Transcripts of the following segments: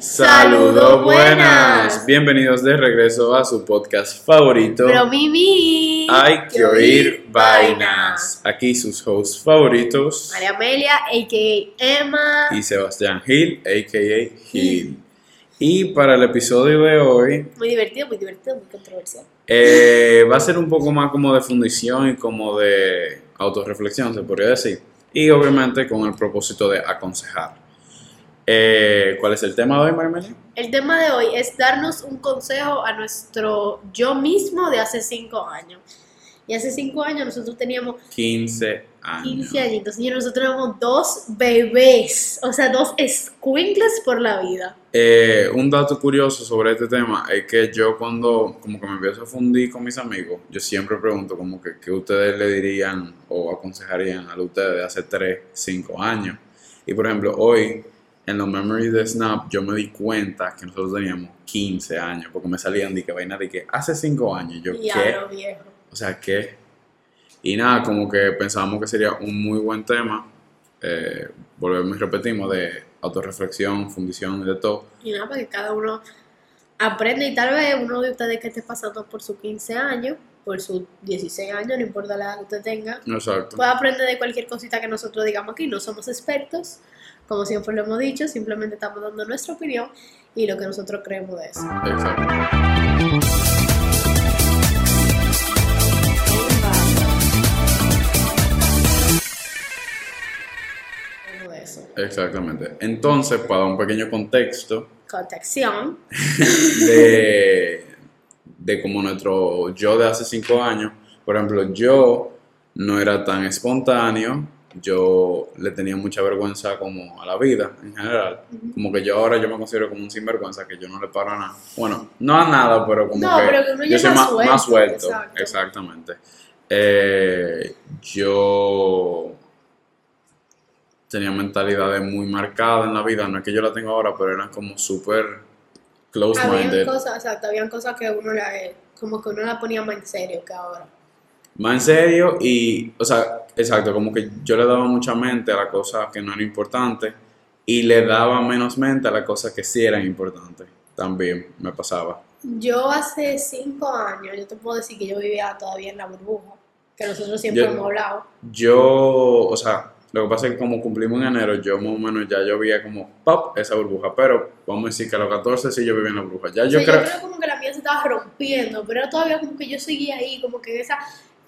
Saludos buenas. Bienvenidos de regreso a su podcast favorito. Pero Mimi. Hay que oír vainas. Aquí sus hosts favoritos. María Amelia, a.k.a. Emma. Y Sebastián Gil, a.k.a. Gil. Y para el episodio de hoy... Muy divertido, muy divertido, muy controversial. Eh, va a ser un poco más como de fundición y como de autorreflexión, se podría decir. Y obviamente con el propósito de aconsejar. Eh, ¿Cuál es el tema de hoy, María El tema de hoy es darnos un consejo a nuestro yo mismo de hace 5 años. Y hace 5 años nosotros teníamos 15 años. 15 añitos. Y nosotros teníamos dos bebés, o sea, dos squinkles por la vida. Eh, un dato curioso sobre este tema es que yo cuando como que me empiezo a fundir con mis amigos, yo siempre pregunto como que qué ustedes le dirían o aconsejarían a ustedes de hace 3, 5 años. Y por ejemplo, hoy en los memories de Snap yo me di cuenta que nosotros teníamos 15 años, porque me salían de que vaina de que hace 5 años. Yo, ¿qué? Viejo. O sea, ¿qué? Y nada, como que pensábamos que sería un muy buen tema. Eh, volvemos y repetimos de autorreflexión, fundición y de todo. Y nada, para que cada uno aprende y tal vez uno de ustedes que esté pasando por sus 15 años, por sus 16 años, no importa la edad que usted tenga, Exacto. pueda aprender de cualquier cosita que nosotros digamos aquí. No somos expertos, como siempre lo hemos dicho, simplemente estamos dando nuestra opinión y lo que nosotros creemos de eso. Exacto. Exactamente. Entonces, para dar un pequeño contexto Contacción. de, de como nuestro yo de hace 5 años, por ejemplo, yo no era tan espontáneo, yo le tenía mucha vergüenza como a la vida en general. Como que yo ahora yo me considero como un sinvergüenza, que yo no le paro a nada. Bueno, no a nada, pero como No, que, pero que yo soy más, suelto, más suelto. Exactamente. Eh, yo tenía mentalidades muy marcadas en la vida, no es que yo la tengo ahora, pero eran como súper Habían close-minded. cosas, exacto, habían cosas que uno la, como que uno la ponía más en serio que ahora. Más en serio y, o sea, exacto, como que yo le daba mucha mente a las cosas que no eran importantes y le daba menos mente a las cosas que sí eran importantes. También me pasaba. Yo hace cinco años, yo te puedo decir que yo vivía todavía en la burbuja, que nosotros siempre Yo- hemos hablado. Yo, o sea, lo que pasa es que como cumplimos en enero, yo más o menos ya yo veía como pop esa burbuja, pero vamos a decir que a los 14 sí yo vivía en la burbuja. Ya O yo creo... yo creo como que la mía se estaba rompiendo, pero todavía como que yo seguía ahí, como que esa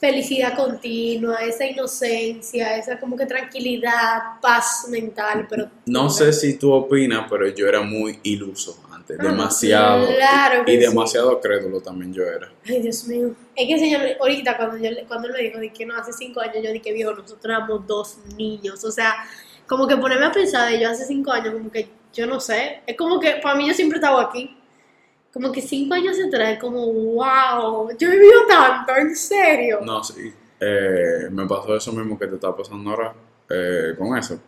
felicidad continua, esa inocencia, esa como que tranquilidad, paz mental, pero... No sé si tú opinas, pero yo era muy iluso antes, demasiado. Ah, claro que y sí. demasiado crédulo también yo era. Ay, Dios mío. Es que señor, ahorita cuando, yo, cuando él me dijo de que no, hace cinco años, yo dije, viejo, nosotros éramos dos niños. O sea, como que ponerme a pensar de yo hace cinco años, como que yo no sé. Es como que para mí yo siempre estaba aquí. Como que cinco años atrás, como, wow, yo he vivido tanto, en serio. No, sí. Eh, me pasó eso mismo que te está pasando ahora eh, con eso.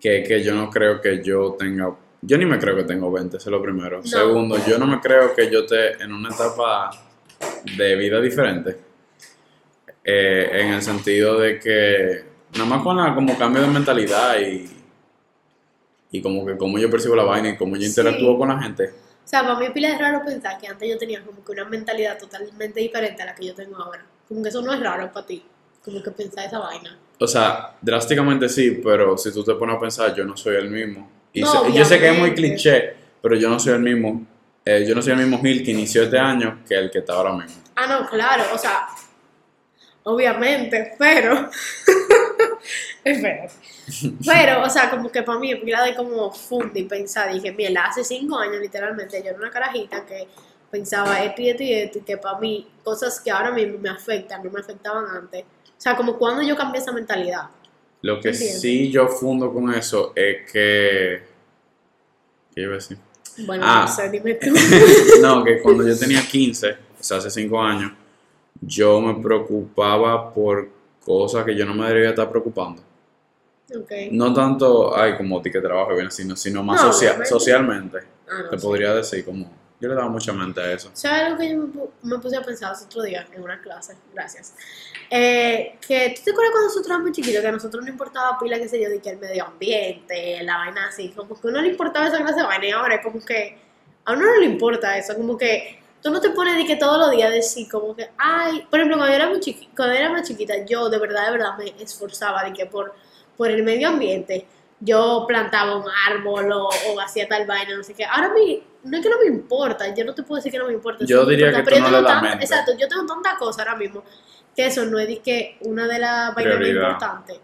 Que, que yo no creo que yo tenga. Yo ni me creo que tengo 20, eso es lo primero. No. Segundo, yo no me creo que yo esté en una etapa de vida diferente. Eh, en el sentido de que, nada más con la, como cambio de mentalidad y, y como que cómo yo percibo la vaina y cómo yo Sí. interactúo con la gente. O sea, para mí pila es raro pensar que antes yo tenía como que una mentalidad totalmente diferente a la que yo tengo ahora. Como que eso no es raro para ti. Como que pensar esa vaina. O sea, drásticamente sí, pero si tú te pones a pensar, yo no soy el mismo. Y No, sé- yo sé que es muy cliché, pero yo no soy el mismo. eh, yo no soy el mismo Gil que inició este año que el que está ahora mismo. Ah, no, claro, o sea, obviamente, pero. Espera. Pero, o sea, como que para mí, pila de como funde y pensar, dije, mira, hace cinco años literalmente yo era una carajita que pensaba esto y esto y esto, y que para mí, cosas que ahora mismo me afectan, no me afectaban antes. O sea, como cuando yo cambié esa mentalidad. Lo que sí yo fundo con eso es que... ¿Qué iba a decir? Bueno, Ah. no sé, dime tú. No, que cuando yo tenía 15, o sea, hace 5 años, yo me preocupaba por cosas que yo no me debería estar preocupando. Ok. No tanto, ay, como ti que trabajo bien, sino, sino más No, socia- socialmente. Ah, no Te podría decir como Yo le daba mucha mente a eso. ¿Sabes algo que yo me, pu- me puse a pensar el otro día en una clase? Gracias. Eh, que tú te acuerdas cuando nosotros éramos chiquitos, que a nosotros no importaba pila, qué sé yo, de que el medio ambiente, la vaina así, como que a uno le importaba esa clase de vaina y ahora es como que a uno no le importa eso, como que tú no te pones de que todos los días decir como que, ay, por ejemplo, cuando yo era, muy chiqui- cuando era más chiquita, yo de verdad, de verdad me esforzaba de que por, por el medio ambiente yo plantaba un árbol o, o hacía tal vaina, no sé qué. Ahora a mí, no es que no me importa, yo no te puedo decir que no me importa. Yo sí diría importa, que pero tú yo no tengo mente. Exacto, yo tengo tanta cosa ahora mismo que eso no es de que una de las vainas más importantes.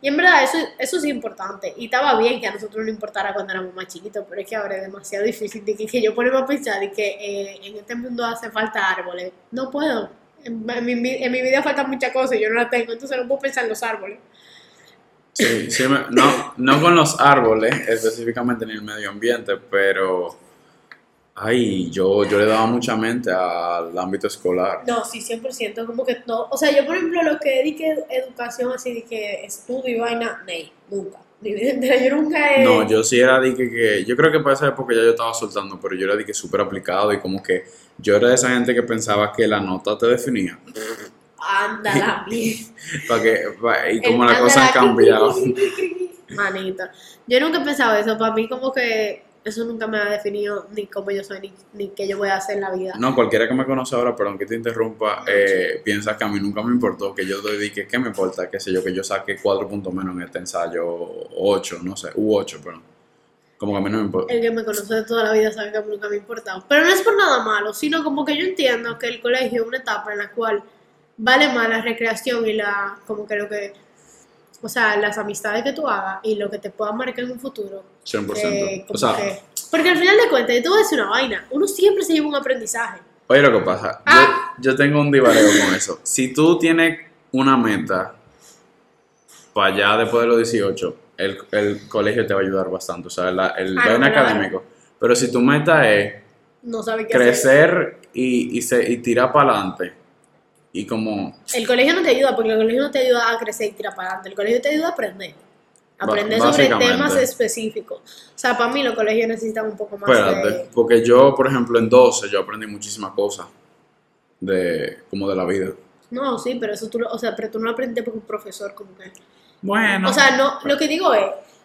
Y en verdad, eso, eso sí es importante. Y estaba bien que a nosotros no importara cuando éramos más chiquitos, pero es que ahora es demasiado difícil de que, que yo ponemos a pensar de que eh, en este mundo hace falta árboles. No puedo. En, en mi, en mi vida faltan muchas cosas y yo no las tengo, entonces no puedo pensar en los árboles. Sí, sí me- no, no con los árboles, específicamente en el medio ambiente, pero ay, yo, yo le daba mucha mente al ámbito escolar. No, sí, 100%, como que no. O sea, yo, por ejemplo, lo que di que educación así, de que estudio y vaina, ney, nunca. Yo nunca he. No, yo sí era de que, que- yo creo que para esa época ya yo estaba soltando, pero yo era de que súper aplicado y como que yo era de esa gente que pensaba que la nota te definía. Anda la. Para que, pa- y como las cosas han cambiado. Manito. Yo nunca he pensado eso. Para mí, como que eso nunca me ha definido ni cómo yo soy, ni, ni qué yo voy a hacer en la vida. No, cualquiera que me conoce ahora, perdón que te interrumpa, eh, piensa que a mí nunca me importó, que yo dedique, ¿qué me importa? Que sé yo, que yo saque cuatro puntos menos en este ensayo, ocho, no sé, u ocho, perdón. Como que a mí no me importa. El que me conoce de toda la vida sabe que a mí nunca me ha importado. Pero no es por nada malo, sino como que yo entiendo que el colegio es una etapa en la cual vale más la recreación y la, como que lo que, o sea, las amistades que tú hagas y lo que te pueda marcar en un futuro. 100%. que como o sea, que- porque al final de cuentas, yo te voy a decir una vaina, uno siempre se lleva un aprendizaje. oye lo que pasa, yo- Ah. yo, tengo un divareo con eso. Si tú tienes una meta para allá después de los 18, el, el colegio te va a ayudar bastante, o sea, la- el Ah, académico. Pero si tu meta es No sabe qué hacer. crecer y, y, se- y tirar para adelante. Y como, El colegio no te ayuda, porque el colegio no te ayuda a crecer y tirar para adelante. El colegio te ayuda a aprender. Aprender sobre temas específicos. O sea, para mí los colegios necesitan un poco más espérate, de... porque yo, por ejemplo, en 12 yo aprendí muchísimas cosas de, como de la vida. No, sí, pero eso tú lo, o sea, pero tú no lo aprendiste porque un profesor como que... Bueno. O sea, no, lo que digo es,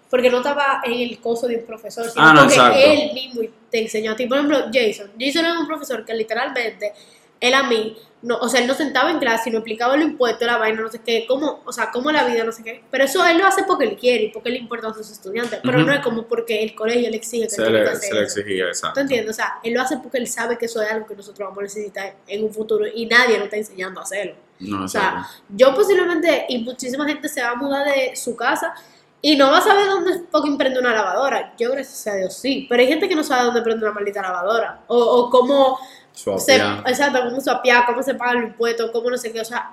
porque no estaba en el coso de un profesor, sino Ah, no, porque exacto. él mismo te enseñó a ti. Por ejemplo, Jason. Jason era un profesor que literalmente, él a mí, no, o sea, él no sentaba en clase, sino explicaba lo impuesto, la vaina, no sé qué, cómo, o sea, cómo la vida, no sé qué. Pero eso él lo hace porque él quiere y porque le importa a sus estudiantes. Pero no es como porque el colegio le exige que se él que le, hacer se le exigía, ¿Tú exacto. entiendes? O sea, él lo hace porque él sabe que eso es algo que nosotros vamos a necesitar en un futuro y nadie nos está enseñando a hacerlo. No, O sea, exacto. yo posiblemente, y muchísima gente se va a mudar de su casa y no va a saber dónde fucking prende una lavadora. Yo, gracias a Dios, sí. Pero hay gente que no sabe dónde prende una maldita lavadora. O, o cómo se, Suapear. exacto, cómo se apia, cómo se pagan los impuestos, cómo no sé qué. O sea,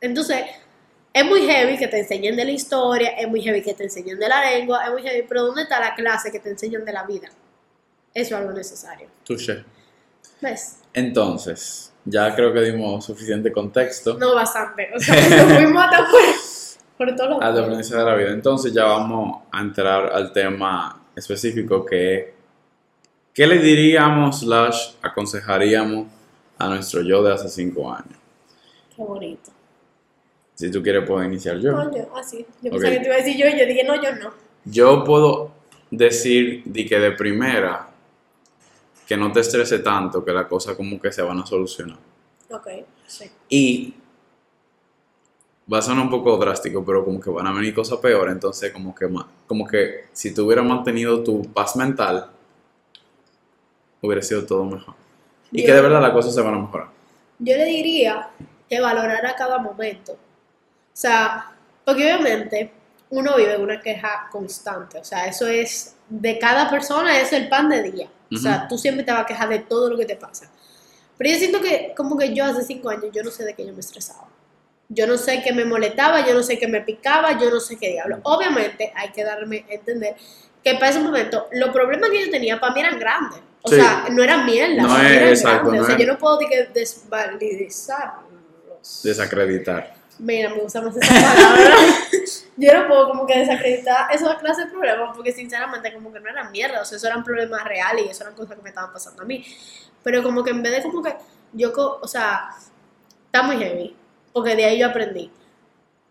entonces, es muy heavy que te enseñen de la historia, es muy heavy que te enseñen de la lengua, es muy heavy, pero ¿dónde está la clase que te enseñan de la vida? Eso es algo necesario. Touché. ¿Ves? Entonces, ya creo que dimos suficiente contexto No bastante. O sea, nos fuimos hasta por, por todos los al aprendizaje de la vida. Entonces, ya vamos a entrar al tema específico que es ¿qué le diríamos slash aconsejaríamos a nuestro yo de hace cinco años? Qué bonito. Si tú quieres, puedo iniciar yo. No, yo, así. Yo pensaba que te iba a decir yo y yo dije, no, yo no. Yo puedo decir de que de primera que no te estrese tanto, que las cosas como que se van a solucionar. Ok, sí. Y va a sonar un poco drástico, pero como que van a venir cosas peores, entonces como que, como que si tú hubieras mantenido tu paz mental, hubiera sido todo mejor. Y Yo- que de verdad las cosas se van a mejorar. Yo le diría que valorara cada momento. O sea, porque obviamente uno vive una queja constante. O sea, eso es de cada persona, es el pan de día. O sea, Ujú. tú siempre te vas a quejar de todo lo que te pasa. Pero yo siento que, como que yo hace cinco años, yo no sé de qué yo me estresaba. Yo no sé qué me molestaba, yo no sé qué me picaba, yo no sé qué diablo. Obviamente hay que darme a entender que para ese momento los problemas que yo tenía para mí eran grandes. O Sí. sea, no eran mierda, No es- exacto, no o sea, es- yo no puedo desvalidizarlos. Desacreditar. Mira, me gusta más esa palabra. yo no puedo como que desacreditar esa clase de problemas porque sinceramente como que no eran mierda, o sea, eso eran problemas reales y eso eran cosas que me estaban pasando a mí. Pero como que en vez de como que yo, o sea, está muy heavy, porque de ahí yo aprendí.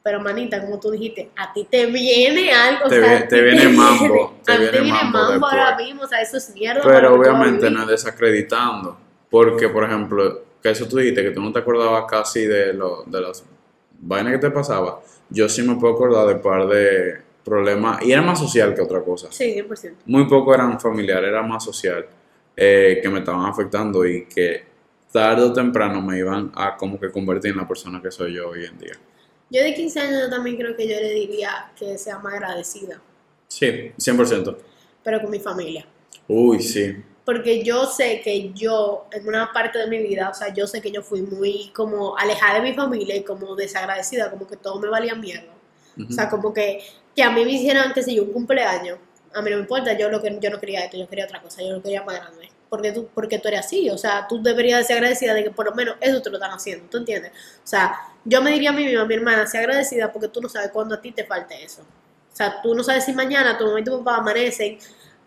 Pero manita, como tú dijiste, a ti te viene algo, Te o sea, vi- a ti te viene mambo, te a ti viene te viene mambo ahora mismo, o sea, eso es mierda. Pero obviamente no es desacreditando. Porque, por ejemplo, que eso tú dijiste, que tú no te acordabas casi de, lo, de las vainas que te pasaba. Yo sí me puedo acordar de un par de problemas. Y era más social que otra cosa. Sí, 100%. Muy poco eran familiares, era más social. eh, que me estaban afectando y que tarde o temprano me iban a como que convertir en la persona que soy yo hoy en día. Yo de 15 años yo también creo que yo le diría que sea más agradecida, Sí, 100%. pero con mi familia. Uy, sí. Porque yo sé que yo, en una parte de mi vida, o sea, yo sé que yo fui muy como alejada de mi familia y como desagradecida, como que todo me valía mierda. O sea, como que, que a mí me hicieran, que sé yo, un cumpleaños, a mí no me importa, yo, lo que, yo no quería esto, yo quería otra cosa, yo lo quería más grande. Porque tú, porque tú eres así, o sea, tú deberías ser agradecida de que por lo menos eso te lo están haciendo, ¿tú entiendes? O sea, yo me diría a mí misma, mi hermana, sea agradecida porque tú no sabes cuándo a ti te falte eso. O sea, tú no sabes si mañana tu mamá y tu papá amanecen,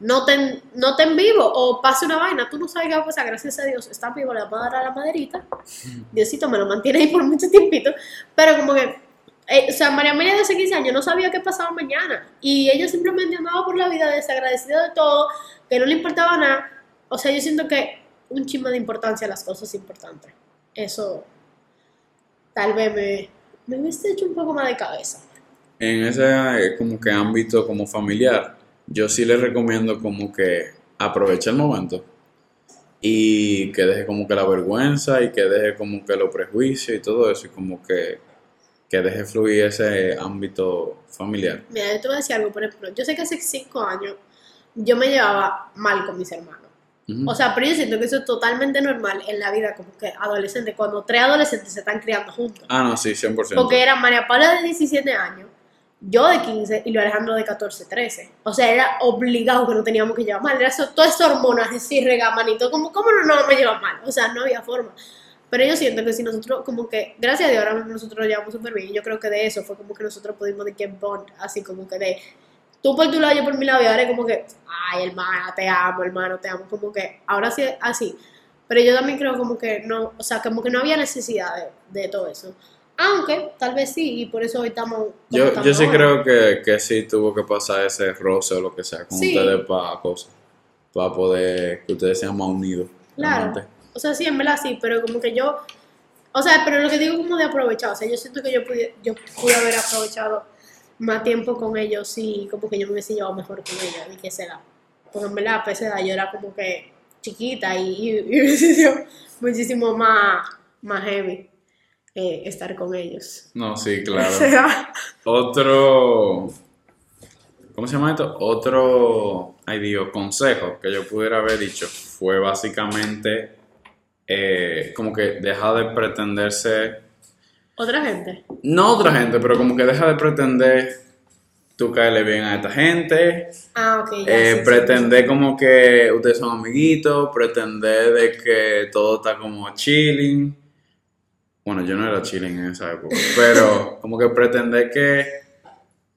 no te, no te en vivo o pase una vaina, tú no sabes qué va a pasar, gracias a Dios, están vivos, le vamos a dar a la maderita, Diosito me lo mantiene ahí por mucho tiempito, pero como que, eh, o sea, María Amelia de hace 15 años no sabía qué pasaba mañana y ella simplemente andaba por la vida desagradecida de todo, que no le importaba nada, o sea, yo siento que un chisme de importancia a las cosas importantes, eso tal vez me, me hubiese hecho un poco más de cabeza. En ese eh, como que ámbito como familiar, yo sí le recomiendo como que aproveche el momento y que deje como que la vergüenza y que deje como que los prejuicios y todo eso y como que, que deje fluir ese ámbito familiar. Mira, yo te voy a decir algo, por ejemplo, yo sé que hace 5 años yo me llevaba mal con mis hermanos. O sea, pero yo siento que eso es totalmente normal en la vida como que adolescente, cuando tres adolescentes se están criando juntos. ah, no, sí, 100%. Porque era María Paula de 17 años, yo de 15 y Luis Alejandro de 14, 13. O sea, era obligado que no teníamos que llevar mal. Era eso, todas esas hormonas así, regamanito, como, ¿cómo no nos vamos a llevar mal? O sea, no había forma. Pero yo siento que si nosotros, como que, gracias a Dios, ahora nosotros nos llevamos súper bien. Y yo creo que de eso fue como que nosotros pudimos de que bond, así como que de tú por tu lado, yo por mi lado, y ahora es como que, ay, hermana, te amo, hermano, te amo, como que, ahora sí así. Pero yo también creo como que no, o sea, como que no había necesidad de, de todo eso. Aunque, tal vez sí, y por eso hoy estamos... Yo, estamos yo sí ahora. creo que, que sí tuvo que pasar ese roce o lo que sea con Sí. ustedes para cosas, para poder que ustedes sean más unidos. Claro. realmente. O sea, sí, en verdad sí, pero como que yo, o sea, pero lo que digo como de aprovechar, o sea, yo siento que yo pude, yo pude haber aprovechado más tiempo con ellos y como que yo me hubiese llevado mejor con ellos, y que será. Porque en verdad, a esa edad yo era como que chiquita y, hubiese sido muchísimo más, más heavy eh, estar con ellos. No, sí, O claro. sea, Otro. ¿Cómo se llama esto? Otro. Ay, Dios, consejo que yo pudiera haber dicho fue básicamente. eh, como que deja de pretenderse. Otra gente. No otra gente, pero como que deja de pretender tú caerle bien a esta gente. Ah, ok, ya. eh, sí, sí, pretender como que ustedes son amiguitos. Pretender de que todo está como chilling. Bueno, yo no era chilling en esa época, pero como que pretender que.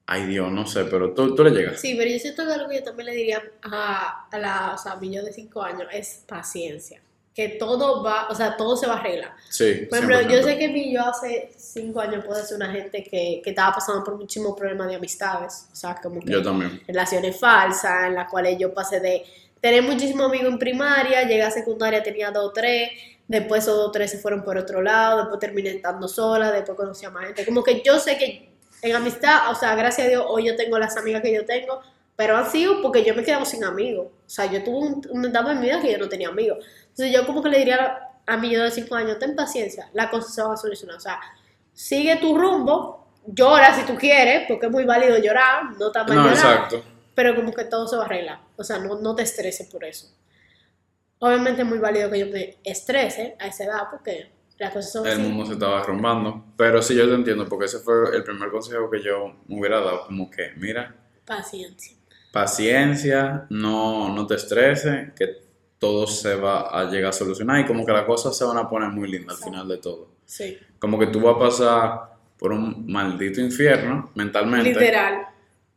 Ay Dios, no sé, pero tú, tú le llegas. Sí, pero yo siento que algo que yo también le diría a, a la, o sea, a mi yo de 5 años es paciencia. Que todo va, o sea, todo se va a arreglar. Sí. Por ejemplo, 100%. yo sé que mi yo hace 5 años puede ser una gente que, que estaba pasando por muchísimos problemas de amistades. O sea, como que Yo también. relaciones falsas, en las cuales yo pasé de tener muchísimos amigos en primaria, llegué a secundaria, tenía dos o tres, después esos dos o tres se fueron por otro lado, después terminé estando sola, después conocí a más gente. Como que yo sé que en amistad, o sea, gracias a Dios, hoy yo tengo las amigas que yo tengo, pero han sido porque yo me he quedado sin amigos. O sea, yo tuve un, una etapa en mi vida que yo no tenía amigos. Entonces yo como que le diría a mi yo de 5 años, ten paciencia, la cosa se va a solucionar. O sea, sigue tu rumbo, llora si tú quieres, porque es muy válido llorar, no está mal No, llorar exacto. pero como que todo se va a arreglar. O sea, no, no te estreses por eso. Obviamente es muy válido que yo me estrese a esa edad porque las cosas son El así. mundo se estaba derrumbando. Pero sí, yo te entiendo, porque ese fue el primer consejo que yo me hubiera dado. Como que, mira, Paciencia. Paciencia, no, no te estreses, que todo se va a llegar a solucionar y como que las cosas se van a poner muy lindas al final de todo. Sí. Como que tú vas a pasar por un maldito infierno mentalmente. Literal.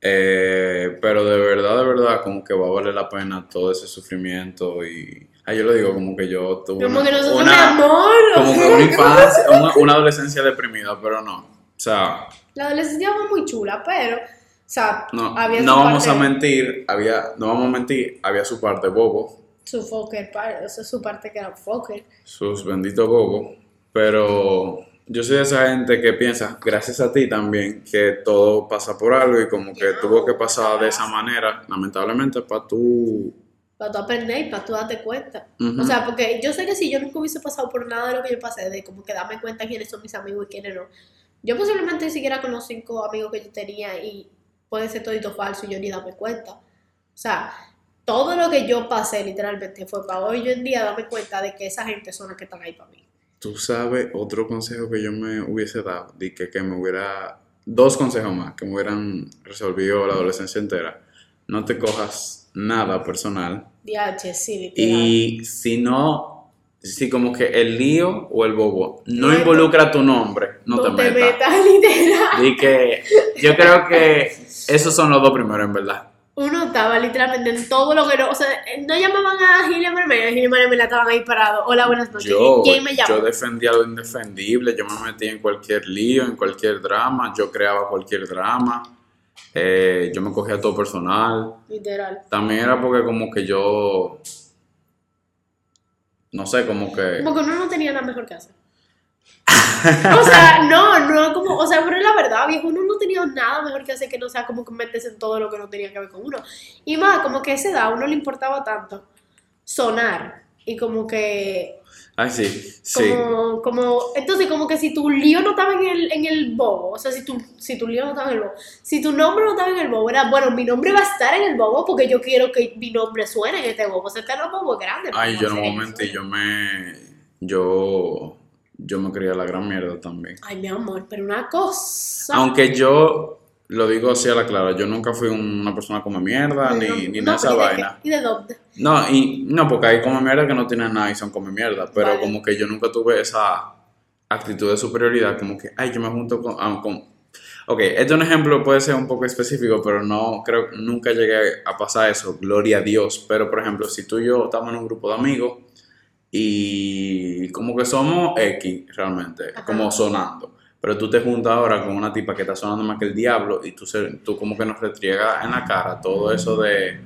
Eh, pero de verdad, de verdad, como que va a valer la pena todo ese sufrimiento y... Ah, yo lo digo como que yo tuve Como una, que nosotros, una- amor. como que una infancia, una, una adolescencia deprimida, pero no. O sea, La adolescencia fue muy chula, pero, o sea, no, había no su vamos parte, a mentir, había, no vamos a mentir, había su parte bobo, su fucker, o sea, su parte que era fucker. sus benditos bobos, pero yo soy de esa gente que piensa, gracias a ti también, que todo pasa por algo y como que No, tuvo que pasar de esa manera, lamentablemente, para tú... Para tú aprender y para tú darte cuenta. O sea, porque yo sé que si yo nunca hubiese pasado por nada de lo que yo pasé, de como que darme cuenta quiénes son mis amigos y quiénes no, yo posiblemente ni siquiera con los cinco amigos que yo tenía y puede ser todito falso y yo ni darme cuenta. O sea, todo lo que yo pasé literalmente fue para hoy yo en día darme cuenta de que esa gente son las que están ahí para mí. Tú sabes, otro consejo que yo me hubiese dado, de que, que me hubiera, dos consejos más, que me hubieran resolvido la adolescencia entera. No te cojas nada personal. DH, sí, literal. Y si no, si como que el lío o el bobo no No, involucra tu nombre, no, te metas. metas, literal. Y que yo creo que esos son los dos primeros, en verdad. Uno estaba literalmente en todo lo que no, o sea, no llamaban a Gilia Marmela, Gilia Marmela estaban ahí parados. Hola, buenas noches. Yo, ¿Quién me llama? yo defendía lo indefendible, yo me metía en cualquier lío, en cualquier drama, yo creaba cualquier drama, eh, yo me cogía todo personal. Literal. También era porque como que yo, no sé, como que... Como que uno no tenía nada mejor que hacer. O sea, no, no, como, o sea, pero la verdad, viejo, uno no tenía nada mejor que hacer que no sea como que meterse en todo lo que no tenía que ver con uno. Y más, como que a esa edad a uno le importaba tanto sonar y como que, Ay, sí, sí. como, como, entonces como que si tu lío no estaba en el, en el bobo, o sea, si tu, si tu lío no estaba en el bobo, si tu nombre no estaba en el bobo, era, bueno, mi nombre va a estar en el bobo porque yo quiero que mi nombre suene en este bobo, o sea, este no es bobo grande. Ay, yo a en un hacer momento eso. yo me... Yo... Yo me creía la gran mierda también. Ay, mi amor, pero una cosa. Aunque yo lo digo así a la clara, yo nunca fui una persona como mierda, ni, No, ni nada esa ¿y de vaina. ¿Y de dónde? No, y no, porque hay come mierda que no tienen nada y son come mierda, pero Vale. como que yo nunca tuve esa actitud de superioridad, como que, ay, yo me junto con... ah, con- Ok, este es un ejemplo, puede ser un poco específico, pero no creo, nunca llegué a pasar eso, gloria a Dios. Pero, por ejemplo, si tú y yo estamos en un grupo de amigos y como que somos X realmente, Ajá. como sonando, pero tú te juntas ahora con una tipa que está sonando más que el diablo y tú, se- tú como que nos retriegas en la cara todo eso de,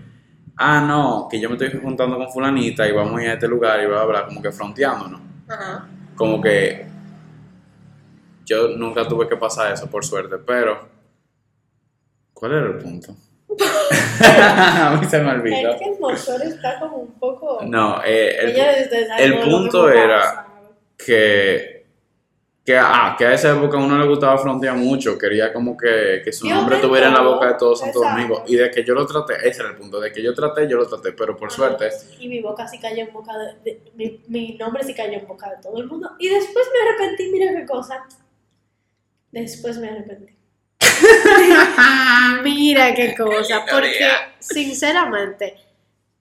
ah, no, que yo me estoy juntando con fulanita y vamos a ir a este lugar y bla, bla, bla, como que fronteándonos. Ajá. Como que yo nunca tuve que pasar eso, por suerte, pero... ¿Cuál era el punto? a mí se me olvidó. Es que el motor está como un poco. No, eh, el, el punto era- pasa. que, que, ah, que a esa época a uno le gustaba frontear mucho, quería como que, que su Yo nombre estuviera en la boca de todo Santo exacto. Domingo. Y de que yo lo traté, ese era el punto, de que yo traté, yo lo traté, pero por suerte, Y mi boca sí cayó en boca de. de- mi, mi nombre sí cayó en boca de todo el mundo. Y después me arrepentí, mira qué cosa. Después me arrepentí. mira qué cosa. Porque, sinceramente,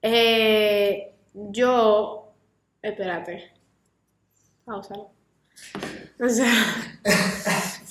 eh, yo. Espérate. Pausa. O sea.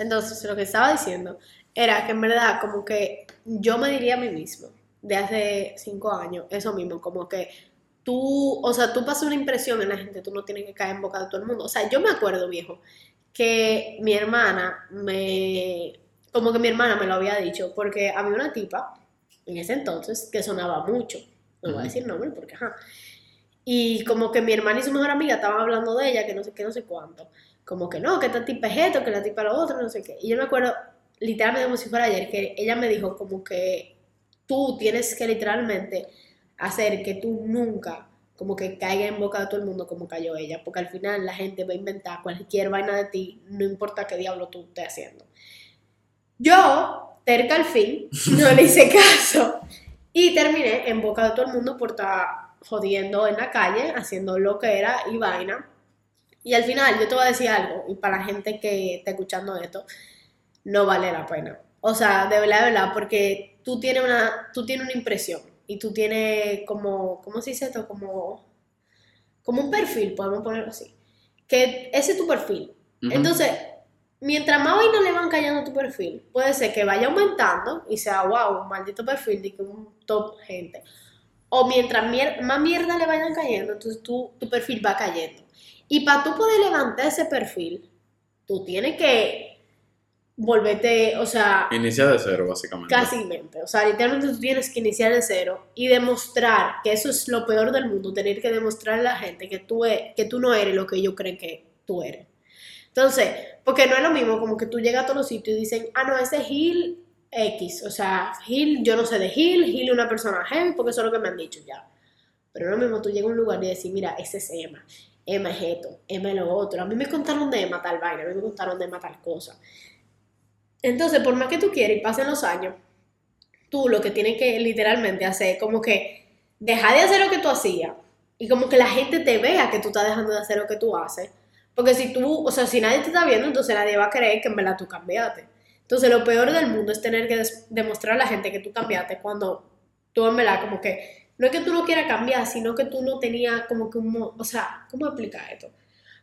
Entonces, lo que estaba diciendo era que en verdad, como que yo me diría a mí mismo, de hace cinco años, eso mismo, como que tú, o sea, tú pasas una impresión en la gente, tú no tienes que caer en boca de todo el mundo. O sea, yo me acuerdo, viejo, que mi hermana me, como que mi hermana me lo había dicho, porque había una tipa en ese entonces que sonaba mucho, no voy a decir nombre porque, ajá. Y como que mi hermana y su mejor amiga estaban hablando de ella, que no sé qué, no sé cuánto. Como que no, que esta tipa es esto, que la tipa lo otro, no sé qué. Y yo me acuerdo, literalmente como si fuera ayer, que ella me dijo como que tú tienes que literalmente hacer que tú nunca como que caiga en boca de todo el mundo como cayó ella, porque al final la gente va a inventar cualquier vaina de ti, no importa qué diablo tú estés haciendo. Yo, terca al fin, no le hice caso y terminé en boca de todo el mundo por estar jodiendo en la calle, haciendo lo que era y vaina. Y al final yo te voy a decir algo, y para la gente que está escuchando esto, no vale la pena. O sea, de verdad, de verdad, porque tú tienes una, tú tienes una impresión y tú tienes como, ¿cómo se dice esto? Como, como un perfil, podemos ponerlo así. Que ese es tu perfil. Entonces, mientras más vainas le van cayendo a tu perfil, puede ser que vaya aumentando y sea, wow, un maldito perfil de que un top gente. O mientras mier- más mierda le vayan cayendo, entonces tú, tu perfil va cayendo. Y para tú poder levantar ese perfil, tú tienes que volverte, o sea, Inicia de cero, básicamente. casi mente. O sea, literalmente tú tienes que iniciar de cero y demostrar que eso es lo peor del mundo, tener que demostrar a la gente que tú, e- que tú no eres lo que ellos creen que tú eres. Entonces, porque no es lo mismo como que tú llegas a todos los sitios y dicen, ah, no, ese es Gil X. O sea, Gil, yo no sé de Gil, Gil es una persona heavy, porque eso es lo que me han dicho ya. Pero lo mismo tú llegas a un lugar y decir, mira, ese es Emma, Emma es esto, Emma es lo otro. A mí me contaron de Emma tal vaina, a mí me contaron de Emma tal cosa. Entonces, por más que tú quieras y pasen los años, tú lo que tienes que literalmente hacer es como que dejar de hacer lo que tú hacías y como que la gente te vea que tú estás dejando de hacer lo que tú haces. Porque si tú, o sea, si nadie te está viendo, entonces nadie va a creer que en verdad tú cambiaste. Entonces, lo peor del mundo es tener que demostrar a la gente que tú cambiaste cuando tú en verdad como que no es que tú no quieras cambiar, sino que tú no tenías como que un, o sea, ¿cómo explicar esto?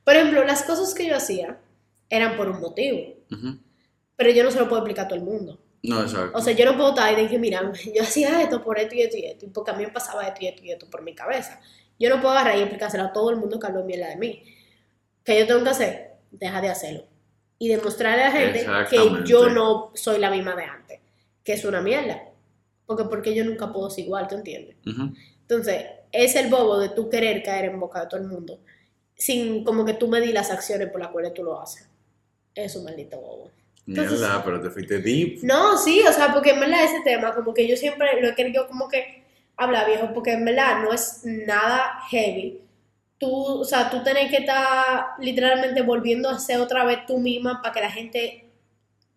Por ejemplo, las cosas que yo hacía eran por un motivo, Ujú. pero yo no se lo puedo explicar a todo el mundo. No, exacto. O sea, yo no puedo estar y decir, mira, yo hacía esto por esto y esto y esto, y porque a mí me pasaba esto y esto y esto por mi cabeza. Yo no puedo agarrar y explicárselo a todo el mundo que habló mierda de mí. ¿Qué yo tengo que hacer? Deja de hacerlo. Y demostrarle a la gente que yo no soy la misma de antes. Que es una mierda. Porque porque yo nunca puedo ser igual, ¿tú entiendes? Entonces, es el bobo de tú querer caer en boca de todo el mundo. Sin como que tú medir las acciones por las cuales tú lo haces. Es un maldito bobo. Entonces- Mierda, pero te fuiste deep. No, sí, o sea, porque en verdad ese tema, como que yo siempre lo he querido como que hablar viejo, porque en verdad no es nada heavy. Tú, o sea, tú tenés que estar literalmente volviendo a ser otra vez tú misma para que la gente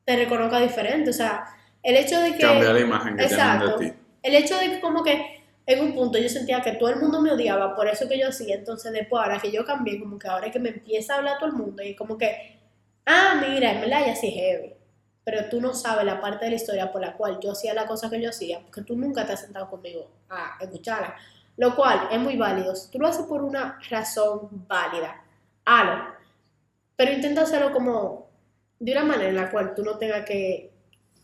te reconozca diferente. O sea, el hecho de que. Cambia la imagen que Exacto. de ti. El hecho de que como que en un punto yo sentía que todo el mundo me odiaba por eso que yo hacía, entonces después ahora que yo cambié, como que ahora es que me empieza a hablar todo el mundo y como que, ah, mira, en verdad ya sí heavy, pero tú no sabes la parte de la historia por la cual yo hacía la cosa que yo hacía, porque tú nunca te has sentado conmigo a escucharla, lo cual es muy válido, si tú lo haces por una razón válida, hazlo, pero intenta hacerlo como de una manera en la cual tú no tengas que,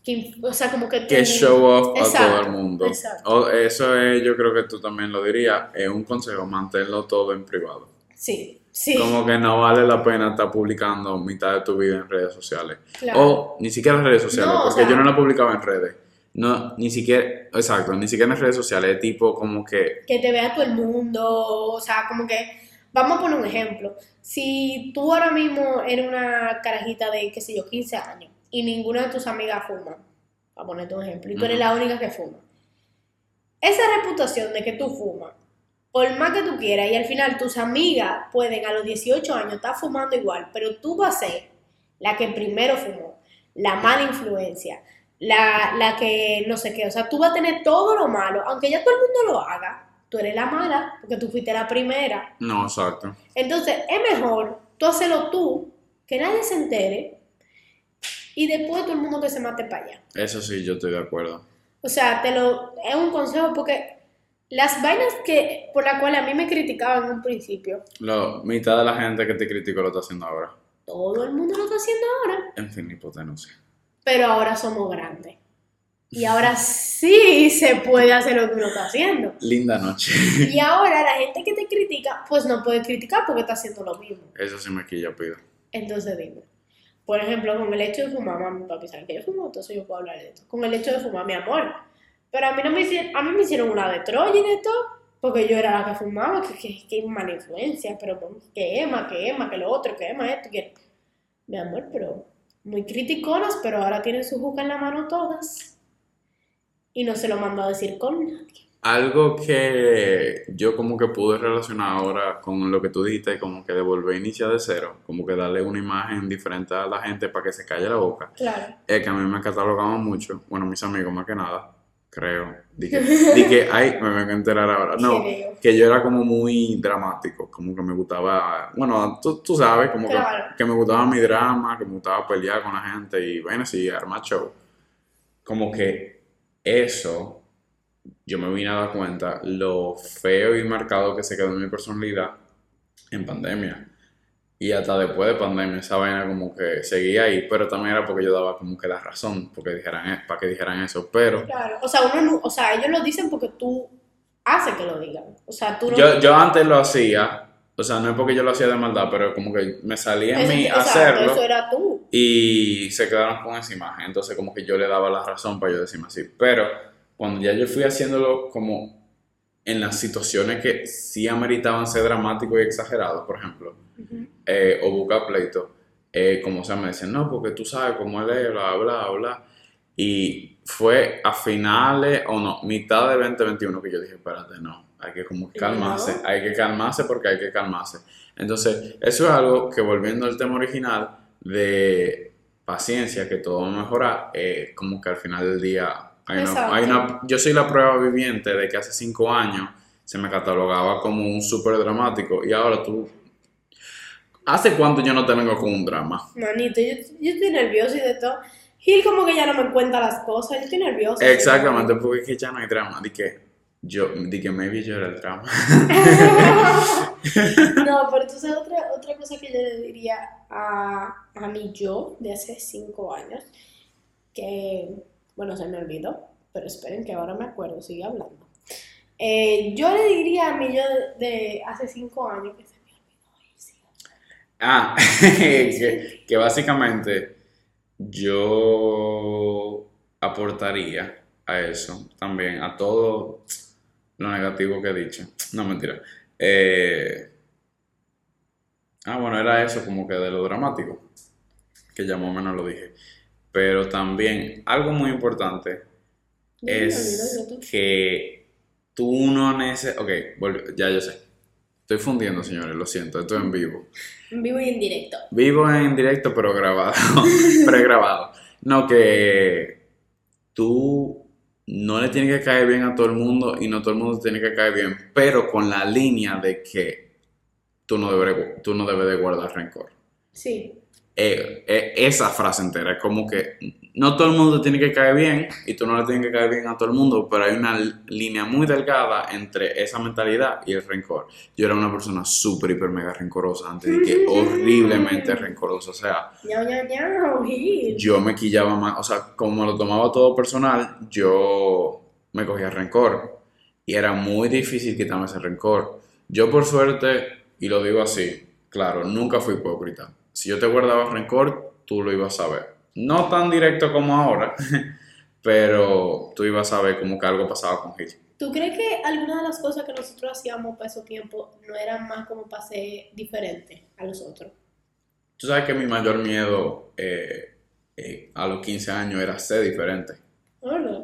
que o sea, como que... Que show off a Exacto, todo el mundo. exacto. O- eso es, yo creo que tú también lo dirías, es un consejo, manténlo todo en privado. Sí, sí. Como que no vale la pena estar publicando mitad de tu vida en redes sociales. Claro. O ni siquiera en redes sociales, No, o porque sea- yo no la publicaba en redes. No, ni siquiera, exacto, ni siquiera en redes sociales, tipo como que, que te vea todo el mundo, o sea, como que, vamos a poner un ejemplo, si tú ahora mismo eres una carajita de, qué sé yo, 15 años, y ninguna de tus amigas fuma, a ponerte un ejemplo, y tú eres la única que fuma, esa reputación de que tú fumas, por más que tú quieras, y al final tus amigas pueden a los 18 años estar fumando igual, pero tú vas a ser la que primero fumó, la mala influencia, la, la que no sé qué, o sea, tú vas a tener todo lo malo, aunque ya todo el mundo lo haga, tú eres la mala, porque tú fuiste la primera. no, exacto. Entonces, es mejor tú hacerlo tú, que nadie se entere, y después todo el mundo que se mate para allá. Eso sí, yo estoy de acuerdo. O sea, te lo, es un consejo porque las vainas que, por las cuales a mí me criticaban en un principio, Lo, mitad de la gente que te criticó lo está haciendo ahora. todo el mundo lo está haciendo ahora. En fin, hipotenusa. Pero ahora somos grandes. Y ahora sí se puede hacer lo que uno está haciendo. Linda noche. Y ahora la gente que te critica, pues no puede criticar porque está haciendo lo mismo. Eso sí me quilla, pido. Entonces dime. Por ejemplo, con el hecho de fumar, mami, papi, sabe que yo fumo, entonces yo puedo hablar de esto. Con el hecho de fumar, mi amor. Pero a mí no me hicieron, a mí me hicieron una de Troya y de todo, porque yo era la que fumaba, que, que, que mala influencia, pero que Emma, que Emma, que lo otro, que Emma esto, que... Mi amor, pero muy criticonas, pero ahora tienen su juca en la mano todas. Y no se lo mando a decir con nadie. Algo que yo como que pude relacionar ahora con lo que tú dijiste, como que de volver a iniciar de cero, como que darle una imagen diferente a la gente para que se calle la boca, Claro. es que a mí me catalogaban mucho, bueno, mis amigos más que nada, creo, di que, di que ay, me vengo a enterar ahora, no, que yo era como muy dramático, como que me gustaba, bueno, tú, tú sabes, como Claro. que, que me gustaba mi drama, que me gustaba pelear con la gente y bueno, sí, armar show. Como que eso, yo me vine a dar cuenta lo feo y marcado que se quedó en mi personalidad en pandemia. Y hasta después de pandemia, esa vaina como que seguía ahí, pero también era porque yo daba como que la razón porque dijeran, e- para que dijeran eso. Pero Claro. O sea, uno, no- o sea, ellos lo dicen porque tú haces que lo digan. O sea, tú no... yo, yo antes lo hacía, o sea, no es porque yo lo hacía de maldad, pero como que me salía a Eso- mí exacto, hacerlo. Eso era tú. y se quedaron con esa imagen. Entonces, como que yo le daba la razón para yo decirme así. Pero cuando ya yo fui haciéndolo como en las situaciones que sí ameritaban ser dramáticos y exagerados, por ejemplo, eh, o buscar pleito, eh, como se me decían, no, porque tú sabes cómo él es, bla, bla, bla. Y fue a finales, o no, mitad de 2021 que yo dije, espérate, no, hay que como calmarse, hay que calmarse porque hay que calmarse. Entonces, eso es algo que volviendo al tema original de paciencia, que todo va a mejorar, eh, como que al final del día hay una, Exacto. hay una- yo soy la prueba viviente de que hace cinco años se me catalogaba como un súper dramático y ahora tú... ¿Hace cuánto yo no te vengo con un drama? Manito, yo, yo estoy nerviosa y de todo. Gil como que ya no me cuenta las cosas, yo estoy nerviosa. Exactamente, porque es que ya no hay drama. Di que yo, di que maybe yo era el drama. no, pero entonces otra, otra cosa que yo le diría a, a mi yo de hace cinco años, que, bueno, se me olvidó, pero esperen que ahora me acuerdo, sigue hablando. Eh, yo le diría a mi yo de, hace cinco años que se me olvidó Ah, que, que básicamente yo aportaría a eso también, a todo lo negativo que he dicho. No, mentira. Eh, ah, bueno, era eso como que de lo dramático, que ya más o menos lo dije. Pero también algo muy importante es que tú no necesitas... Ok, ya yo sé. Estoy fundiendo, señores, lo siento, esto es en vivo. En vivo y en directo. Vivo en directo, pero grabado. pregrabado. No, que tú no le tienes que caer bien a todo el mundo y no todo el mundo te tiene que caer bien, pero con la línea de que tú no debes, tú no debes de guardar rencor. Sí, Eh, eh, esa frase entera es como que no todo el mundo tiene que caer bien y tú no le tienes que caer bien a todo el mundo, pero hay una línea muy delgada entre esa mentalidad y el rencor. Yo era una persona súper, hiper, mega rencorosa antes de que horriblemente rencorosa. O sea, ñau, Gil. yo me quillaba más, o sea, como lo tomaba todo personal, yo me cogía rencor y era muy difícil quitarme ese rencor. Yo por suerte, y lo digo así, claro, nunca fui hipócrita. Si yo te guardaba rencor, tú lo ibas a ver. No tan directo como ahora, pero tú ibas a ver como que algo pasaba con Gil. ¿Tú crees que algunas de las cosas que nosotros hacíamos para ese tiempo no eran más como para ser diferentes a los otros? Tú sabes que mi mayor miedo eh, eh, a los 15 años era ser diferente. ¿O no?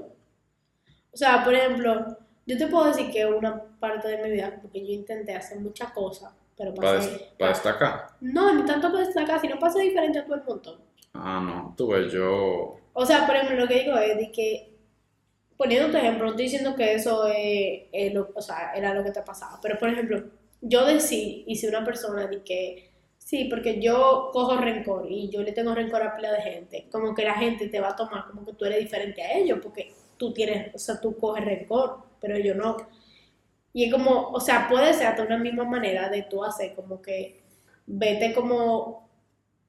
O sea, por ejemplo, yo te puedo decir que una parte de mi vida, porque yo intenté hacer muchas cosas, pero Para, des- para destacar. No, ni tanto para destacar, sino ser diferente a todo el montón. Ah, no, tú ves, yo... O sea, por ejemplo, lo que digo es de que, poniendo tu ejemplo, no estoy diciendo que eso es, es lo, o sea, era lo que te pasaba, pero por ejemplo, yo decí, y si una persona de que, sí, porque yo cojo rencor y yo le tengo rencor a pila de gente, como que la gente te va a tomar como que tú eres diferente a ellos, porque tú tienes, o sea, tú coges rencor, pero yo no. Y es como, o sea, puede ser hasta una misma manera de tú hacer como que vete como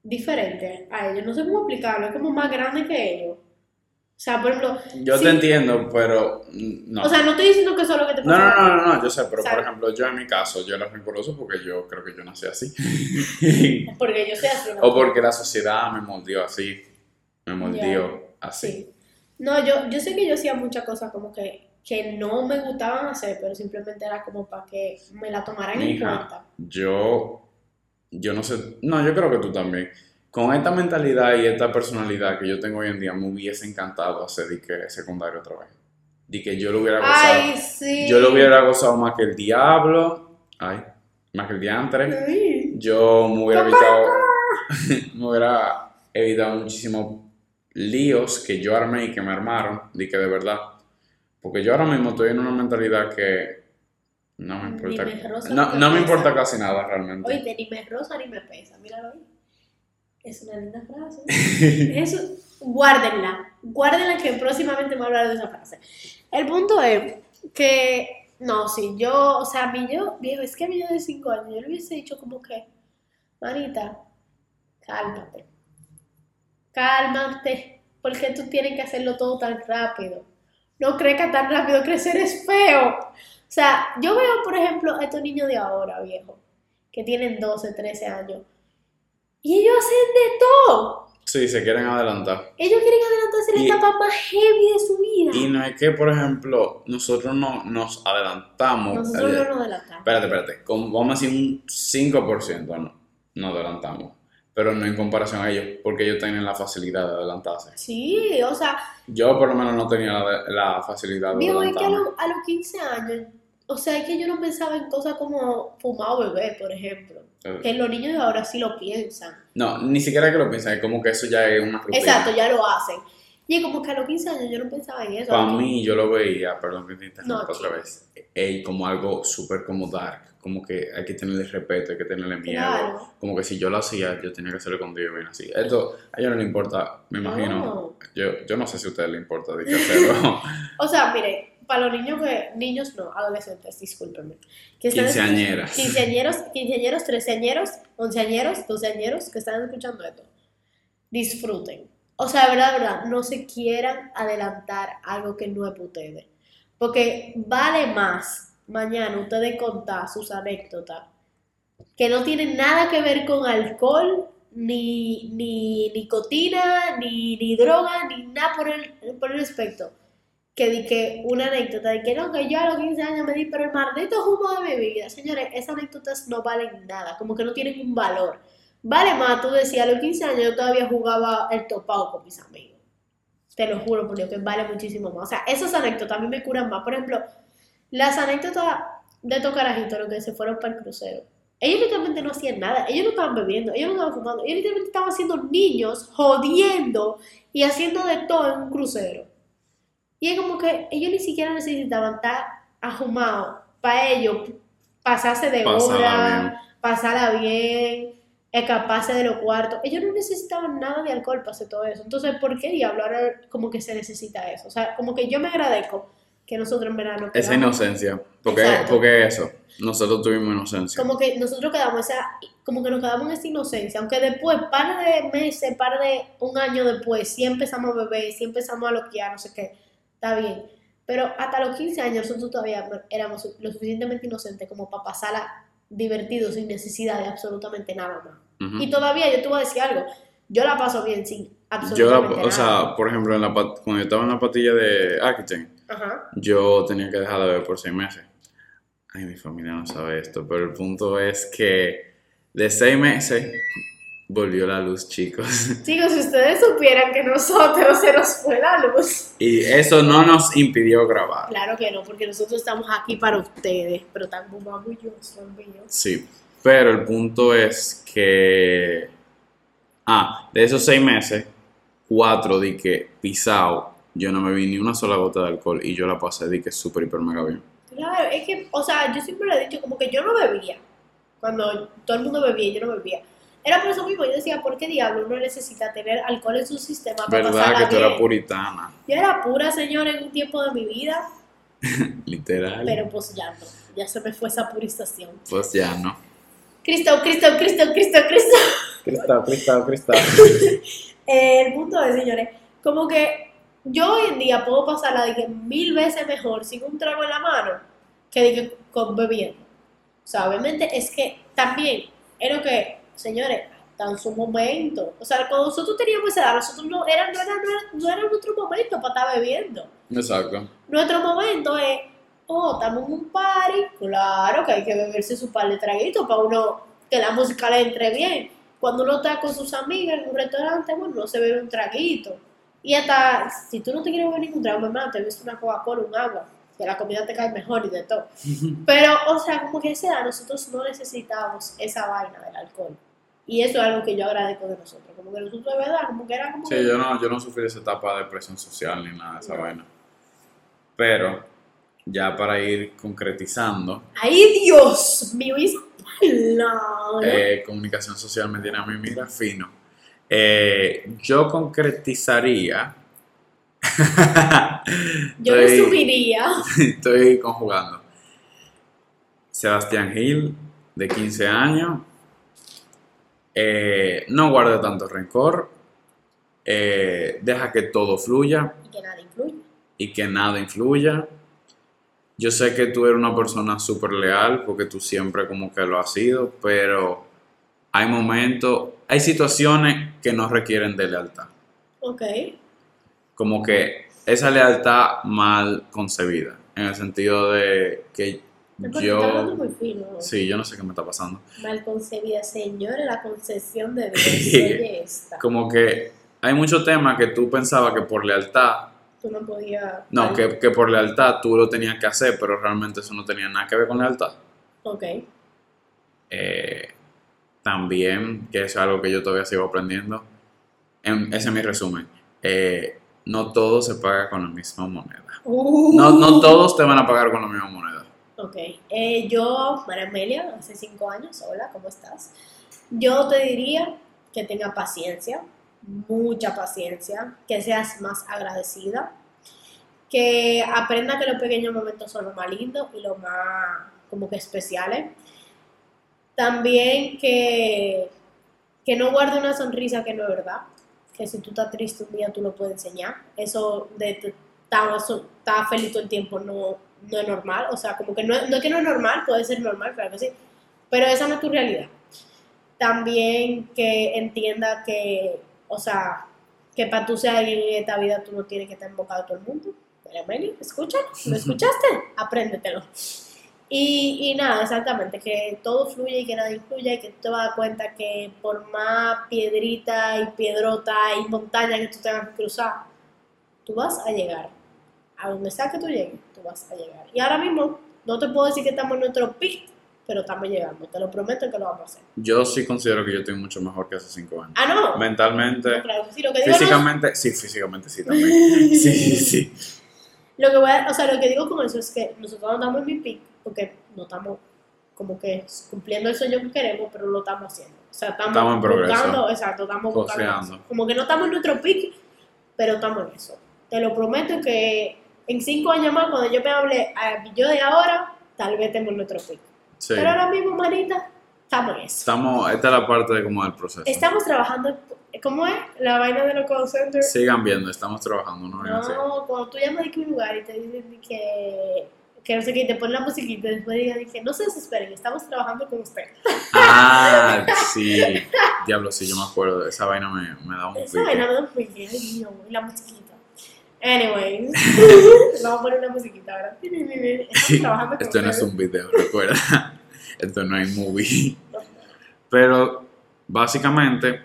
diferente a ellos. No sé cómo explicarlo, es como más grande que ellos. O sea, por ejemplo, Yo Sí. te entiendo, pero no. o sea, no estoy diciendo que eso es lo que te no, pasa. no, no, no, no, yo sé, pero por ejemplo, yo en mi caso, yo era rencoroso porque yo creo que yo nací así. Porque yo soy así. ¿no? o porque la sociedad me moldeó así. Me moldeó así. Sí. No, yo, yo sé que yo hacía muchas cosas como que, que no me gustaban hacer, pero simplemente era como para que me la tomaran en cuenta. Yo, yo no sé, no, yo creo que tú también. Con esta mentalidad y esta personalidad que yo tengo hoy en día, me hubiese encantado hacer de que secundario otra vez. De que yo lo hubiera gozado. Ay, sí. Yo lo hubiera gozado más que el diablo. Ay, más que el diantre. Ay. Yo me hubiera evitado, me hubiera evitado muchísimos líos que yo armé y que me armaron, de que de verdad. Porque yo ahora mismo estoy en una mentalidad que no me Ni importa. me roza No, ni no me me importa casi nada realmente. Oye, ni me rosa ni me pesa, míralo ahí. Es una linda frase. Eso, guárdenla. Guárdenla que próximamente me a hablar de esa frase. El punto es que, no, sí, yo, o sea, a mí yo, viejo, es que a mí yo de 5 años, yo le hubiese dicho como que, manita, cálmate. Cálmate. Porque tú tienes que hacerlo todo tan rápido. No crees que tan rápido crecer es feo. O sea, yo veo, por ejemplo, a estos niños de ahora, viejo, que tienen 12, 13 años. Y ellos hacen de todo. Sí, se quieren adelantar. Ellos quieren adelantarse la Y- etapa más heavy de su vida. Y no es que, por ejemplo, nosotros no nos adelantamos. Nosotros eh, no nos adelantamos. Espérate, espérate. Como, vamos a decir un 5%, no. Nos adelantamos. Pero no en comparación a ellos, porque ellos tienen la facilidad de adelantarse. Sí, o sea, Yo por lo menos no tenía la, la facilidad de viejo, es que a, lo- a los 15 años, o sea, es que yo no pensaba en cosas como fumar o beber, por ejemplo. Eh, Que los niños de ahora sí lo piensan. No, ni siquiera que lo piensen, es como que eso ya es una rutina. Exacto, ya lo hacen. Y es como que a los 15 años yo no pensaba en eso. Para mí, yo lo veía, perdón que te interrumpa No, otra vez, eh, como algo súper como dark, como que hay que tenerle respeto, hay que tenerle miedo, Claro. como que si yo lo hacía, yo tenía que hacerlo contigo bien así. Esto a ellos no les importa, me imagino, No. yo, yo no sé si a ustedes les importa de qué hacerlo, O sea, mire, para los niños que, niños no, adolescentes, discúlpenme. Que están Quinceañeras. Quinceañeros, quinceañeros, treceañeros, onceañeros, doceañeros que están escuchando esto. Disfruten. O sea, de verdad, de verdad, no se quieran adelantar algo que no es para ustedes. Porque vale más mañana ustedes contar sus anécdotas que no tienen nada que ver con alcohol, ni, ni nicotina, ni, ni droga, ni nada por el, por el respecto. Que di una anécdota de que no, que yo a los 15 años me di, pero el maldito humo de mi vida. Señores, esas anécdotas no valen nada, como que no tienen un valor. Vale más, tú decías, a los 15 años yo todavía jugaba el topado con mis amigos. Te lo juro por Dios que vale muchísimo más. O sea, esas anécdotas a mí me curan más. Por ejemplo, las anécdotas de estos carajitos, los que se fueron para el crucero. Ellos literalmente no hacían nada, ellos no estaban bebiendo, ellos no estaban fumando, ellos literalmente estaban haciendo niños, jodiendo y haciendo de todo en un crucero. Y es como que ellos ni siquiera necesitaban estar ajumados para ellos pasarse de hora, pasarla bien, escaparse de los cuartos. Ellos no necesitaban nada de alcohol para hacer todo eso. Entonces, ¿por qué diablo ahora como que se necesita eso? O sea, como que yo me agradezco que nosotros en verano esa inocencia, porque, Exacto. porque eso, nosotros tuvimos inocencia. como que nosotros quedamos esa, como que nos quedamos en esa inocencia, aunque después, par de meses, par de un año después, sí empezamos a beber, sí empezamos a loquear, no sé qué, está bien. Pero hasta los 15 años nosotros todavía éramos lo suficientemente inocentes como para pasarla divertido sin necesidad de absolutamente nada más. Y todavía yo te voy a decir algo, yo la paso bien sin Yo, absolutamente o nada. sea, por ejemplo, en la, pat- cuando yo estaba en la patilla de Aquitaine, Ajá. yo tenía que dejar de beber por seis meses. Ay, mi familia no sabe esto, pero el punto es que de seis meses volvió la luz, chicos. Chicos, si ustedes supieran que nosotros se nos fue la luz. Y eso no nos impidió grabar. Claro que no, porque nosotros estamos aquí para ustedes, pero tan maravilloso, mío. Sí, pero el punto es que... Ah, de esos seis meses, cuatro di que pisado, yo no me vi ni una sola gota de alcohol y yo la pasé di que súper, hiper, mega bien. Claro, es que, o sea, yo siempre le he dicho como que yo no bebía. Cuando todo el mundo bebía, yo no bebía. Era por eso mismo, yo decía, ¿por qué diablo uno necesita tener alcohol en su sistema para ¿Verdad que tú eras puritana? Yo era pura, señora, en un tiempo de mi vida, Literal. pero pues ya no, ya se me fue esa purización. Pues ya no. Cristo, Cristo, Cristo, Cristo, Cristo. Cristal, cristal, cristal. Eh, el punto es, señores, como que yo hoy en día puedo pasarla de que mil veces mejor sin un trago en la mano que de que con bebiendo. O sea, obviamente es que también es lo que, señores, está en su momento. O sea, cuando nosotros teníamos esa edad, nosotros no era, no era, no era, no era nuestro momento para estar bebiendo. Exacto. Nuestro momento es, oh, estamos en un party, claro que hay que beberse su par de traguitos para uno que la música le entre bien. Cuando uno está con sus amigas en un restaurante, bueno, no se bebe un traguito. Y hasta, si tú no te quieres beber ningún trago, hermano, te bebes una Coca-Cola, un agua, que la comida te cae mejor y de todo. Pero, o sea, como que a esa edad nosotros no necesitábamos esa vaina del alcohol. Y eso es algo que yo agradezco de nosotros. Como que nosotros de verdad, como que era como... Sí, yo no, yo no sufrí esa etapa de presión social ni nada de esa No. vaina. Pero, ya para ir concretizando, ¡Ay, Dios mío! esa palabra. eh, comunicación social me tiene a mí, mira, fino. Eh, yo concretizaría. yo Estoy- resumiría... Estoy conjugando. Sebastián Gil, de 15 años. Eh, no guarde tanto rencor. Eh, deja que todo fluya Y que nada influye. y que nada influya. Yo sé que tú eres una persona súper leal porque tú siempre como que lo has sido, pero hay momentos, hay situaciones que no requieren de lealtad. Ok. Como que esa lealtad mal concebida, en el sentido de que Porque está hablando yo... muy fino. Sí, yo no sé qué me está pasando. Mal concebida, señores, la concepción de Dios. Como que hay muchos temas que tú pensabas que por lealtad, Tú no podías. no, que, que por lealtad tú lo tenías que hacer, pero realmente eso no tenía nada que ver con lealtad. Ok. Eh, también, que es algo que yo todavía sigo aprendiendo, en- ese es mi resumen. Eh, no todo se paga con la misma moneda. No, no todos te van a pagar con la misma moneda. Ok. Eh, yo, María Amelia, hace cinco años, hola, ¿cómo estás? Yo te diría que tenga paciencia, mucha paciencia, que seas más agradecida, que aprenda que los pequeños momentos son los más lindos y los más como que especiales. También que, que no guarde una sonrisa que no es verdad, que si tú estás triste un día tú lo puedes enseñar. Eso de estar feliz todo el tiempo no, no es normal, o sea, como que no, no es que no es normal, puede ser normal, claro que sí, pero esa no es tu realidad. También que entienda que, o sea, que para tú ser alguien en esta vida tú no tienes que estar embocado a todo el mundo. Pero, Meli, escucha, ¿lo escuchaste? Apréndetelo. Y, y nada, exactamente, que todo fluye y que nada influya y que tú te vas a dar cuenta que por más piedrita y piedrota y montaña que tú tengas que cruzar, tú vas a llegar. A donde sea que tú llegues, tú vas a llegar. Y ahora mismo, no te puedo decir que estamos en nuestro pic, pero estamos llegando. Te lo prometo que lo vamos a hacer. Yo sí considero que yo estoy mucho mejor que hace cinco años. Ah, no. Mentalmente, No, claro que sí, lo que digo no es- físicamente, sí, físicamente sí también. Sí, sí, sí. Lo que voy a- o sea, lo que digo con eso es que nosotros no estamos en mi pick porque no estamos como que cumpliendo el sueño que queremos, pero lo estamos haciendo. O sea, estamos, Estamos en progreso. buscando, exacto, estamos buscando. Como que no estamos en nuestro pick, pero estamos en eso. Te lo prometo que en cinco años más, cuando yo me hable a mi yo de ahora, tal vez en nuestro pick. Sí. Pero ahora mismo, manita, estamos en eso. Estamos, esta es la parte de como del proceso. Estamos trabajando, ¿cómo es? La vaina de los call centers. Sigan viendo, estamos trabajando organización. No, cuando tú llamas de un lugar y te dicen que, que no sé qué, y te ponen la musiquita y después que no se desesperen, estamos trabajando con usted. Ah, sí. Diablo, sí, yo me acuerdo. Esa vaina me, me da un Esa pique. vaina me da un pique, ay y la musiquita. Anyways, vamos a poner una musiquita ahora. Estamos trabajando con Esto no es un video, recuerda. Esto no es movie. Pero básicamente,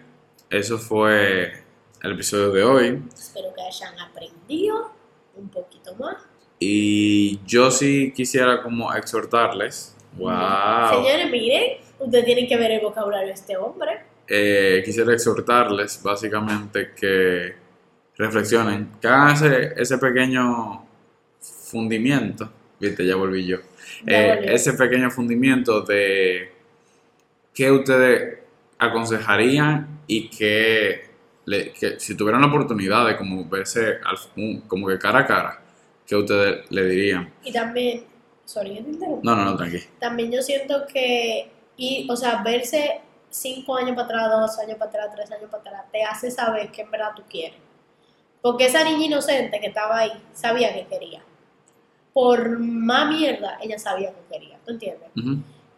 eso fue el episodio de hoy. Espero que hayan aprendido un poquito más. Y yo sí quisiera como exhortarles. Wow. Señores, miren, ustedes tienen que ver el vocabulario de este hombre. Eh, quisiera exhortarles básicamente que reflexionen, que hagan ese, ese pequeño fundimiento. Viste, ya volví yo. Ya Eh, ese pequeño fundimiento de qué ustedes aconsejarían y que, le- que si tuvieran la oportunidad de como verse al- como que cara a cara, ¿qué ustedes le dirían? Y también, sorry, yo te interrumpo. No, no, no, tranqui. también yo siento que, y, o sea, verse cinco años para atrás, dos años para atrás, tres años para atrás, te hace saber que en verdad tú quieres. Porque esa niña inocente que estaba ahí sabía que quería. Por más mierda, ella sabía que quería, ¿tú entiendes?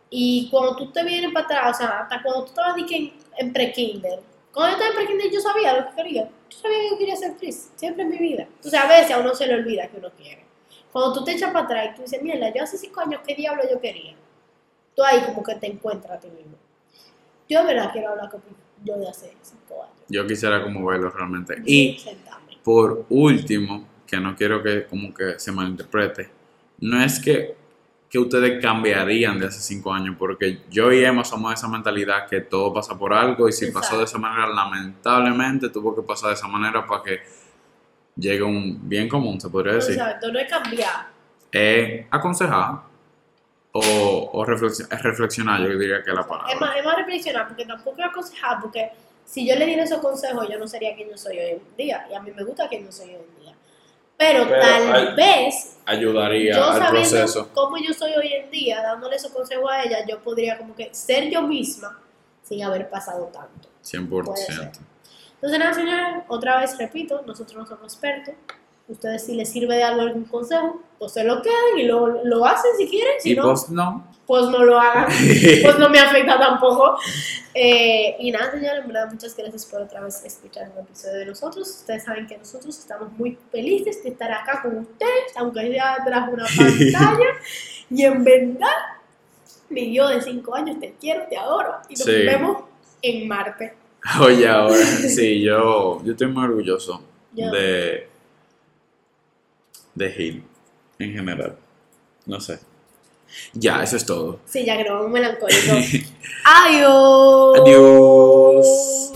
Y cuando tú te vienes para atrás, o sea, hasta cuando tú estabas en, en pre-kinder, cuando yo estaba en pre-kinder yo sabía lo que quería. Yo sabía que yo quería ser actriz, siempre en mi vida. Entonces a veces a uno se le olvida que uno quiere. Cuando tú te echas para atrás y tú dices, mierda, yo hace cinco años, ¿qué diablo yo quería? Tú ahí como que te encuentras a ti mismo. Yo de verdad quiero hablar con yo de hace cinco años. Yo quisiera como verlo realmente. Y Sentarme. por último, que no quiero que como que se malinterprete, no es que, que ustedes cambiarían de hace cinco años, porque yo y Emma somos de esa mentalidad que todo pasa por algo y si pasó de esa manera, lamentablemente tuvo que pasar de esa manera para que llegue un bien común, se podría decir. Exacto, no es cambiar. Es aconsejar o, o reflexi- reflexionar, yo diría que es la palabra. Es más, es más reflexionar, porque tampoco es aconsejar, porque si yo le diera esos consejos, yo no sería quien yo soy hoy en día. Y a mí me gusta quien yo soy hoy en día. Pero, Pero tal hay- vez, Ayudaría yo al sabiendo proceso. cómo yo soy hoy en día, dándole esos consejos a ella, yo podría como que ser yo misma sin haber pasado tanto. 100%. Puede ser. Entonces, nada, señores, otra vez repito, nosotros no somos expertos. Ustedes, si les sirve de algo algún consejo, pues se lo quedan y lo, lo hacen si quieren. Si Y no, pues no. pues no lo hagan. pues no me afecta tampoco. Eh, y nada, señores, en verdad, muchas gracias por otra vez escuchar un episodio de nosotros. Ustedes saben que nosotros estamos muy felices de estar acá con ustedes, aunque sea tras una pantalla. y en verdad, mi yo de 5 años te quiero, te adoro. Y nos Sí. vemos en Marte. Oye, ahora, sí, yo, yo estoy muy orgulloso Yo. de, de Gil en general. No sé. Ya, eso es todo. Sí, ya que nos vamos melancólicos. Adiós. Adiós.